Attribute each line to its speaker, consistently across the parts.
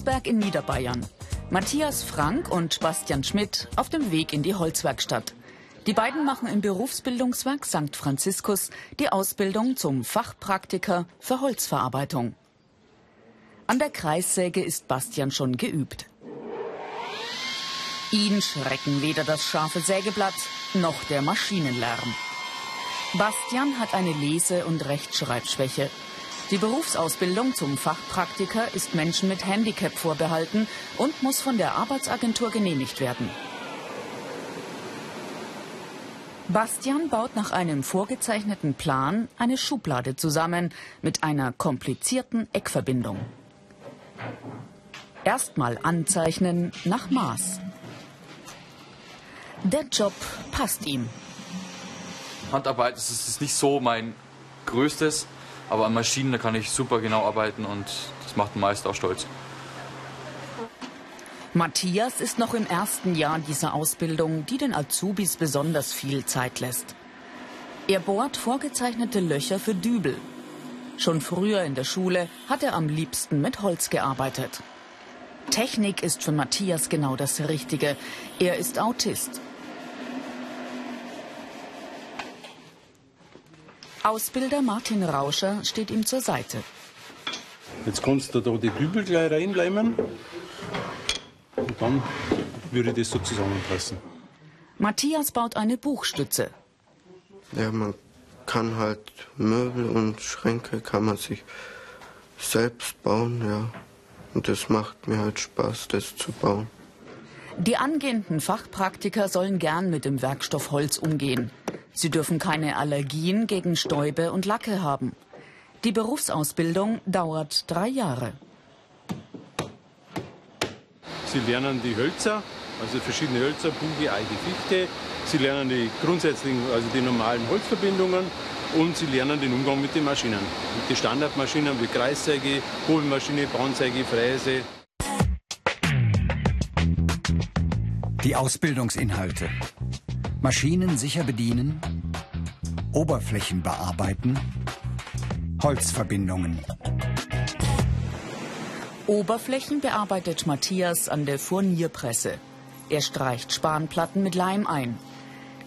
Speaker 1: Ravensberg in Niederbayern. Matthias Frank und Bastian Schmidt auf dem Weg in die Holzwerkstatt. Die beiden machen im Berufsbildungswerk St. Franziskus die Ausbildung zum Fachpraktiker für Holzverarbeitung. An der Kreissäge ist Bastian schon geübt. Ihn schrecken weder das scharfe Sägeblatt noch der Maschinenlärm. Bastian hat eine Lese- und Rechtschreibschwäche. Die Berufsausbildung zum Fachpraktiker ist Menschen mit Handicap vorbehalten und muss von der Arbeitsagentur genehmigt werden. Bastian baut nach einem vorgezeichneten Plan eine Schublade zusammen mit einer komplizierten Eckverbindung. Erstmal anzeichnen nach Maß. Der Job passt ihm.
Speaker 2: Handarbeit ist, nicht so mein größtes, aber an Maschinen da kann ich super genau arbeiten und das macht den Meister auch stolz.
Speaker 1: Matthias ist noch im ersten Jahr dieser Ausbildung, die den Azubis besonders viel Zeit lässt. Er bohrt vorgezeichnete Löcher für Dübel. Schon früher in der Schule hat er am liebsten mit Holz gearbeitet. Technik ist für Matthias genau das Richtige. Er ist Autist. Ausbilder Martin Rauscher steht ihm zur Seite.
Speaker 3: Jetzt kannst du da die Dübel gleich reinleimen und dann würde ich das so zusammenpassen.
Speaker 1: Matthias baut eine Buchstütze.
Speaker 4: Ja, man kann halt Möbel und Schränke kann man sich selbst bauen, ja. Und das macht mir halt Spaß, das zu bauen.
Speaker 1: Die angehenden Fachpraktiker sollen gern mit dem Werkstoff Holz umgehen. Sie dürfen keine Allergien gegen Stäube und Lacke haben. Die Berufsausbildung dauert drei Jahre.
Speaker 3: Sie lernen die Hölzer, also verschiedene Hölzer, Buche, Eiche, Fichte. Sie lernen die grundsätzlichen, also die normalen Holzverbindungen und sie lernen den Umgang mit den Maschinen. Mit den Standardmaschinen wie Kreissäge, Hobelmaschine, Bahnsäge, Fräse.
Speaker 5: Die Ausbildungsinhalte. Maschinen sicher bedienen, Oberflächen bearbeiten, Holzverbindungen.
Speaker 1: Oberflächen bearbeitet Matthias an der Furnierpresse. Er streicht Spanplatten mit Leim ein.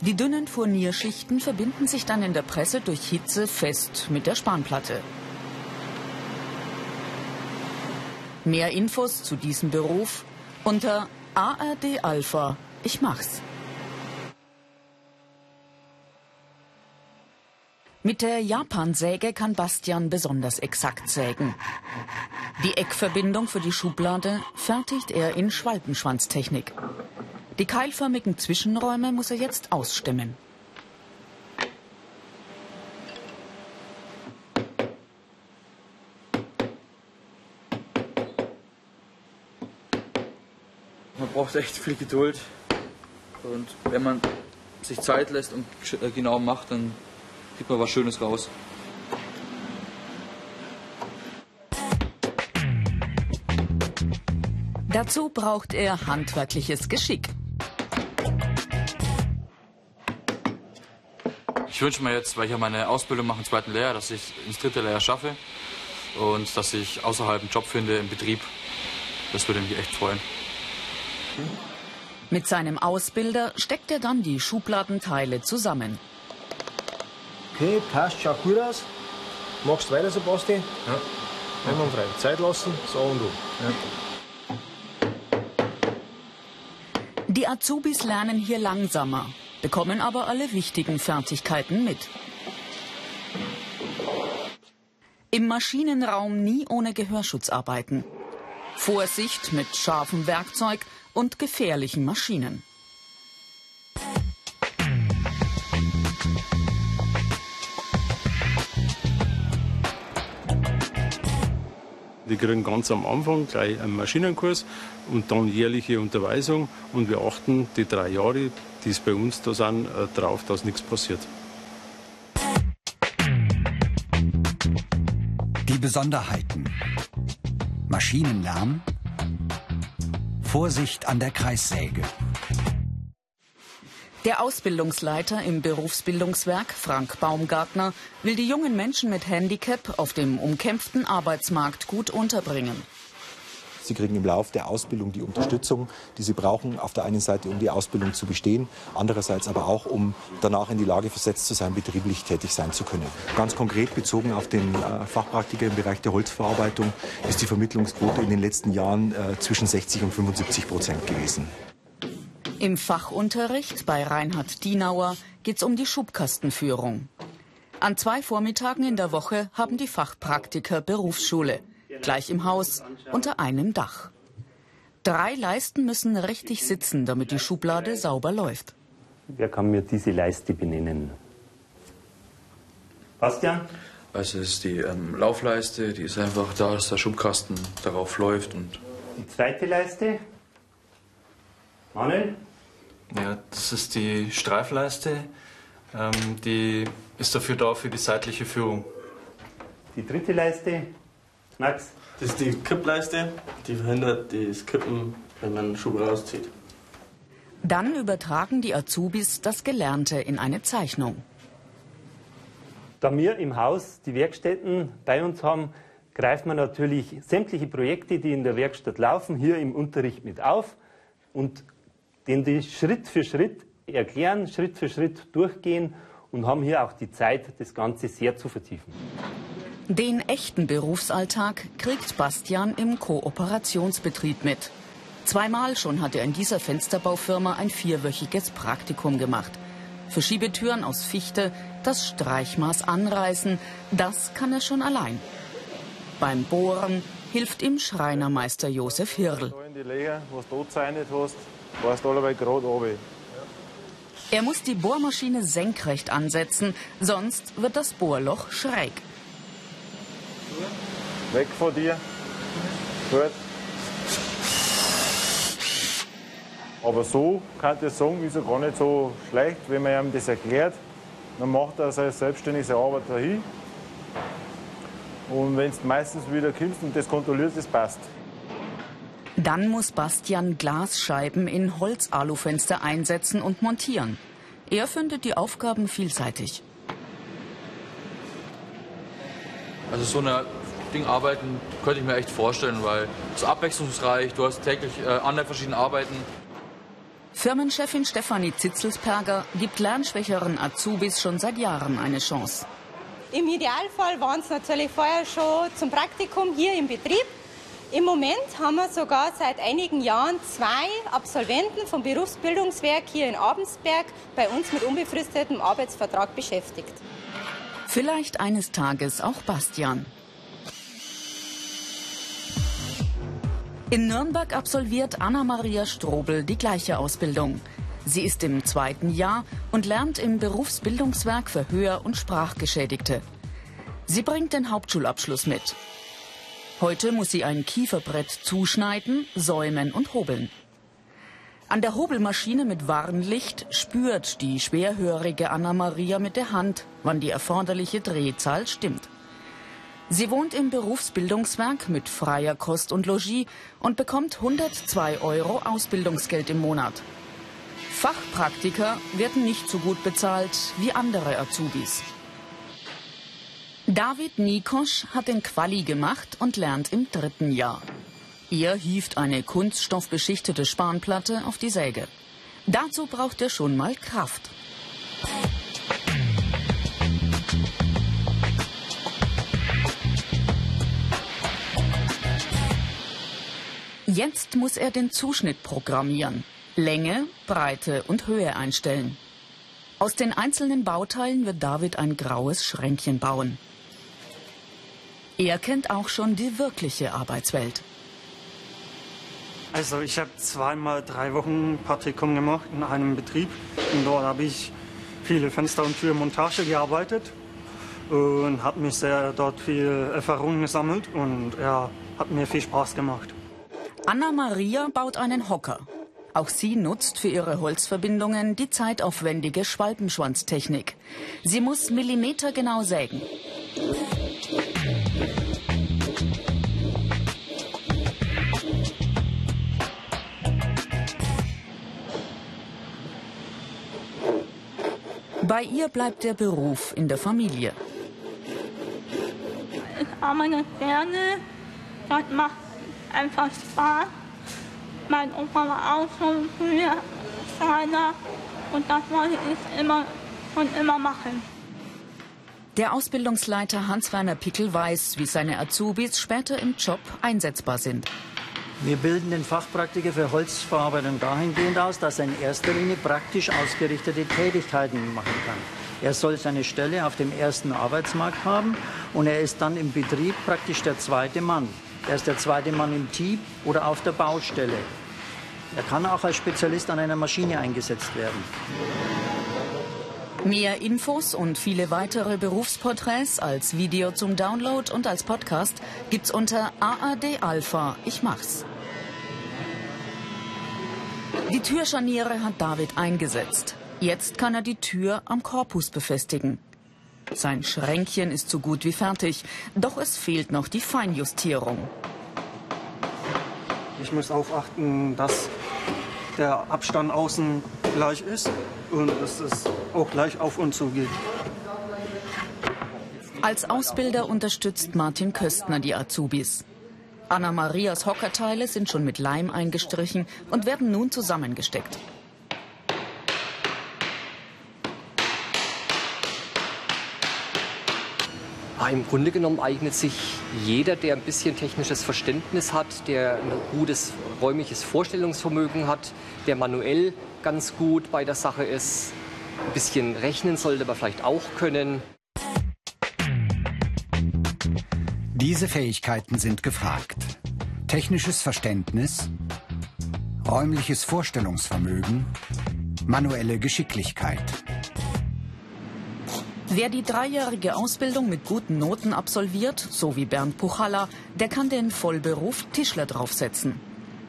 Speaker 1: Die dünnen Furnierschichten verbinden sich dann in der Presse durch Hitze fest mit der Spanplatte. Mehr Infos zu diesem Beruf unter ARD Alpha. Ich mach's. Mit der Japansäge kann Bastian besonders exakt sägen. Die Eckverbindung für die Schublade fertigt er in Schwalbenschwanztechnik. Die keilförmigen Zwischenräume muss er jetzt ausstemmen.
Speaker 2: Man braucht echt viel Geduld und wenn man sich Zeit lässt und äh, genau macht, dann kriegt man was Schönes raus.
Speaker 1: Dazu braucht er handwerkliches Geschick.
Speaker 2: Ich wünsche mir jetzt, weil ich ja meine Ausbildung mache im zweiten Lehrjahr, dass ich ins dritte Lehrjahr schaffe und dass ich außerhalb einen Job finde im Betrieb. Das würde mich echt freuen.
Speaker 1: Mit seinem Ausbilder steckt er dann die Schubladenteile zusammen.
Speaker 6: Okay, passt, schaut gut aus. Machst weiter so, Basti?
Speaker 2: Ja.
Speaker 6: Einwandfrei. Zeit lassen, so und du.
Speaker 2: Ja.
Speaker 1: Die Azubis lernen hier langsamer, bekommen aber alle wichtigen Fertigkeiten mit. Im Maschinenraum nie ohne Gehörschutz arbeiten. Vorsicht mit scharfem Werkzeug und gefährlichen Maschinen.
Speaker 3: Die kriegen ganz am Anfang gleich einen Maschinenkurs und dann jährliche Unterweisung. Und wir achten die drei Jahre, die es bei uns da sind, äh, darauf, dass nichts passiert.
Speaker 5: Die Besonderheiten. Maschinenlärm. Vorsicht an der Kreissäge.
Speaker 1: Der Ausbildungsleiter im Berufsbildungswerk, Frank Baumgartner, will die jungen Menschen mit Handicap auf dem umkämpften Arbeitsmarkt gut unterbringen.
Speaker 7: Sie kriegen im Laufe der Ausbildung die Unterstützung, die sie brauchen, auf der einen Seite, um die Ausbildung zu bestehen, andererseits aber auch, um danach in die Lage versetzt zu sein, betrieblich tätig sein zu können. Ganz konkret bezogen auf den äh, Fachpraktiker im Bereich der Holzverarbeitung ist die Vermittlungsquote in den letzten Jahren äh, zwischen 60 und 75 Prozent gewesen.
Speaker 1: Im Fachunterricht bei Reinhard Dienauer geht es um die Schubkastenführung. An zwei Vormittagen in der Woche haben die Fachpraktiker Berufsschule, gleich im Haus, unter einem Dach. Drei Leisten müssen richtig sitzen, damit die Schublade sauber läuft.
Speaker 8: Wer kann mir diese Leiste benennen? Bastian?
Speaker 2: Also es ist die ähm, Laufleiste, die ist einfach da, dass der Schubkasten darauf läuft. Und
Speaker 8: die zweite Leiste? Manuel?
Speaker 9: Ja, das ist die Streifleiste. Ähm, die ist dafür da für die seitliche Führung.
Speaker 8: Die dritte Leiste? Max?
Speaker 10: Das ist die Kippleiste, die verhindert das Kippen, wenn man einen Schub rauszieht.
Speaker 1: Dann übertragen die Azubis das Gelernte in eine Zeichnung.
Speaker 8: Da wir im Haus die Werkstätten bei uns haben, greift man natürlich sämtliche Projekte, die in der Werkstatt laufen, hier im Unterricht mit auf und den die Schritt für Schritt erklären, Schritt für Schritt durchgehen und haben hier auch die Zeit, das Ganze sehr zu vertiefen.
Speaker 1: Den echten Berufsalltag kriegt Bastian im Kooperationsbetrieb mit. Zweimal schon hat er in dieser Fensterbaufirma ein vierwöchiges Praktikum gemacht. Für Schiebetüren aus Fichte das Streichmaß anreißen, das kann er schon allein. Beim Bohren hilft ihm Schreinermeister Josef Hirl. Er muss die Bohrmaschine senkrecht ansetzen, sonst wird das Bohrloch schräg.
Speaker 11: Weg von dir. Gut. Aber so kann ich sagen, ist er gar nicht so schlecht, wenn man ihm das erklärt. Dann macht er seine selbstständige Arbeit dahin. Und wenn es meistens wieder kommst und das kontrolliert, das passt.
Speaker 1: Dann muss Bastian Glasscheiben in Holzalufenster einsetzen und montieren. Er findet die Aufgaben vielseitig.
Speaker 2: Also so eine Ding arbeiten könnte ich mir echt vorstellen, weil es ist abwechslungsreich, du hast täglich äh, andere verschiedene Arbeiten.
Speaker 1: Firmenchefin Stefanie Zitzelsperger gibt lernschwächeren Azubis schon seit Jahren eine Chance.
Speaker 12: Im Idealfall waren es natürlich vorher schon zum Praktikum hier im Betrieb. Im Moment haben wir sogar seit einigen Jahren zwei Absolventen vom Berufsbildungswerk hier in Abensberg bei uns mit unbefristetem Arbeitsvertrag beschäftigt.
Speaker 1: Vielleicht eines Tages auch Bastian. In Nürnberg absolviert Anna-Maria Strobel die gleiche Ausbildung. Sie ist im zweiten Jahr und lernt im Berufsbildungswerk für Hör- und Sprachgeschädigte. Sie bringt den Hauptschulabschluss mit. Heute muss sie ein Kieferbrett zuschneiden, säumen und hobeln. An der Hobelmaschine mit Warnlicht spürt die schwerhörige Anna-Maria mit der Hand, wann die erforderliche Drehzahl stimmt. Sie wohnt im Berufsbildungswerk mit freier Kost und Logis und bekommt 102 Euro Ausbildungsgeld im Monat. Fachpraktiker werden nicht so gut bezahlt wie andere Azubis. David Nikosch hat den Quali gemacht und lernt im dritten Jahr. Er hieft eine kunststoffbeschichtete Spanplatte auf die Säge. Dazu braucht er schon mal Kraft. Jetzt muss er den Zuschnitt programmieren. Länge, Breite und Höhe einstellen. Aus den einzelnen Bauteilen wird David ein graues Schränkchen bauen. Er kennt auch schon die wirkliche Arbeitswelt.
Speaker 13: Also ich habe zweimal drei Wochen Praktikum gemacht in einem Betrieb. Und dort habe ich viele Fenster- und Türmontage gearbeitet und habe mich sehr dort viel Erfahrung gesammelt und ja, hat mir viel Spaß gemacht.
Speaker 1: Anna Maria baut einen Hocker. Auch sie nutzt für ihre Holzverbindungen die zeitaufwendige Schwalbenschwanztechnik. Sie muss millimetergenau sägen. Bei ihr bleibt der Beruf in der Familie.
Speaker 14: Ich arbeite gerne. Das macht einfach Spaß. Mein Opa war auch schon früher Schreiner und das wollte ich immer und immer machen.
Speaker 1: Der Ausbildungsleiter Hans-Werner Pickel weiß, wie seine Azubis später im Job einsetzbar sind.
Speaker 15: Wir bilden den Fachpraktiker für Holzverarbeitung dahingehend aus, dass er in erster Linie praktisch ausgerichtete Tätigkeiten machen kann. Er soll seine Stelle auf dem ersten Arbeitsmarkt haben und er ist dann im Betrieb praktisch der zweite Mann. Er ist der zweite Mann im Team oder auf der Baustelle. Er kann auch als Spezialist an einer Maschine eingesetzt werden.
Speaker 1: Mehr Infos und viele weitere Berufsporträts als Video zum Download und als Podcast gibt's unter AAD Alpha. Ich mach's. Die Türscharniere hat David eingesetzt. Jetzt kann er die Tür am Korpus befestigen. Sein Schränkchen ist so gut wie fertig, doch es fehlt noch die Feinjustierung.
Speaker 13: Ich muss darauf achten, dass der Abstand außen gleich ist und dass es auch gleich auf und zu geht.
Speaker 1: Als Ausbilder unterstützt Martin Köstner die Azubis. Anna-Marias Hockerteile sind schon mit Leim eingestrichen und werden nun zusammengesteckt.
Speaker 16: Ah, Im Grunde genommen eignet sich jeder, der ein bisschen technisches Verständnis hat, der ein gutes räumliches Vorstellungsvermögen hat, der manuell ganz gut bei der Sache ist. Ein bisschen rechnen sollte man vielleicht auch können.
Speaker 5: Diese Fähigkeiten sind gefragt. Technisches Verständnis, räumliches Vorstellungsvermögen, manuelle Geschicklichkeit.
Speaker 1: Wer die dreijährige Ausbildung mit guten Noten absolviert, so wie Bernd Puchalla, der kann den Vollberuf Tischler draufsetzen.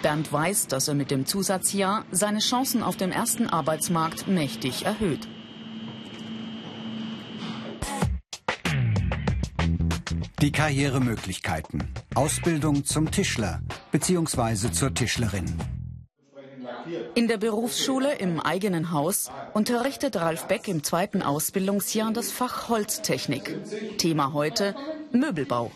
Speaker 1: Bernd weiß, dass er mit dem Zusatzjahr seine Chancen auf dem ersten Arbeitsmarkt mächtig erhöht.
Speaker 5: Die Karrieremöglichkeiten. Ausbildung zum Tischler bzw. zur Tischlerin.
Speaker 1: In der Berufsschule im eigenen Haus unterrichtet Ralf Beck im zweiten Ausbildungsjahr das Fach Holztechnik. Thema heute Möbelbau.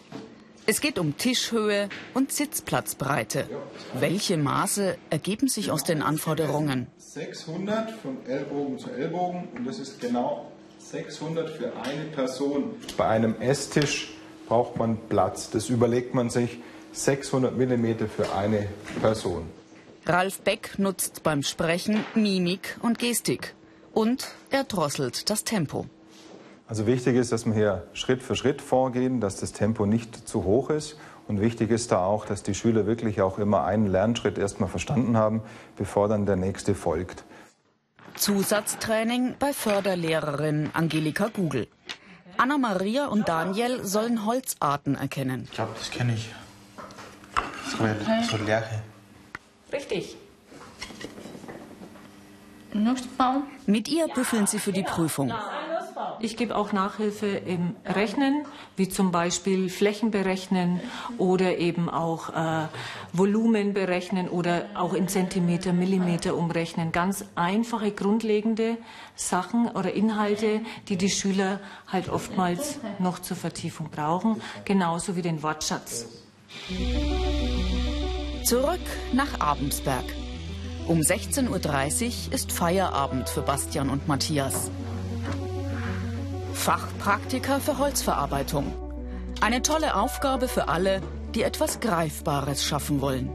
Speaker 1: Es geht um Tischhöhe und Sitzplatzbreite. Welche Maße ergeben sich aus den Anforderungen?
Speaker 17: 600 von Ellbogen zu Ellbogen und das ist genau 600 für eine Person. Bei einem Esstisch braucht man Platz. Das überlegt man sich 600 Millimeter für eine Person.
Speaker 1: Ralf Beck nutzt beim Sprechen Mimik und Gestik. Und er drosselt das Tempo.
Speaker 17: Also wichtig ist, dass wir hier Schritt für Schritt vorgehen, dass das Tempo nicht zu hoch ist. Und wichtig ist da auch, dass die Schüler wirklich auch immer einen Lernschritt erstmal verstanden haben, bevor dann der nächste folgt.
Speaker 1: Zusatztraining bei Förderlehrerin Angelika Gugel. Anna-Maria und Daniel sollen Holzarten erkennen.
Speaker 10: Ich glaube, das kenne ich. So, okay. so Lerche.
Speaker 1: Richtig. Mit ihr büffeln sie für die Prüfung.
Speaker 18: Ich gebe auch Nachhilfe im Rechnen, wie zum Beispiel Flächen berechnen oder eben auch äh, Volumen berechnen oder auch in Zentimeter, Millimeter umrechnen. Ganz einfache, grundlegende Sachen oder Inhalte, die die Schüler halt oftmals noch zur Vertiefung brauchen, genauso wie den Wortschatz.
Speaker 1: Zurück nach Abensberg. Um 16.30 Uhr ist Feierabend für Bastian und Matthias. Fachpraktiker für Holzverarbeitung. Eine tolle Aufgabe für alle, die etwas Greifbares schaffen wollen.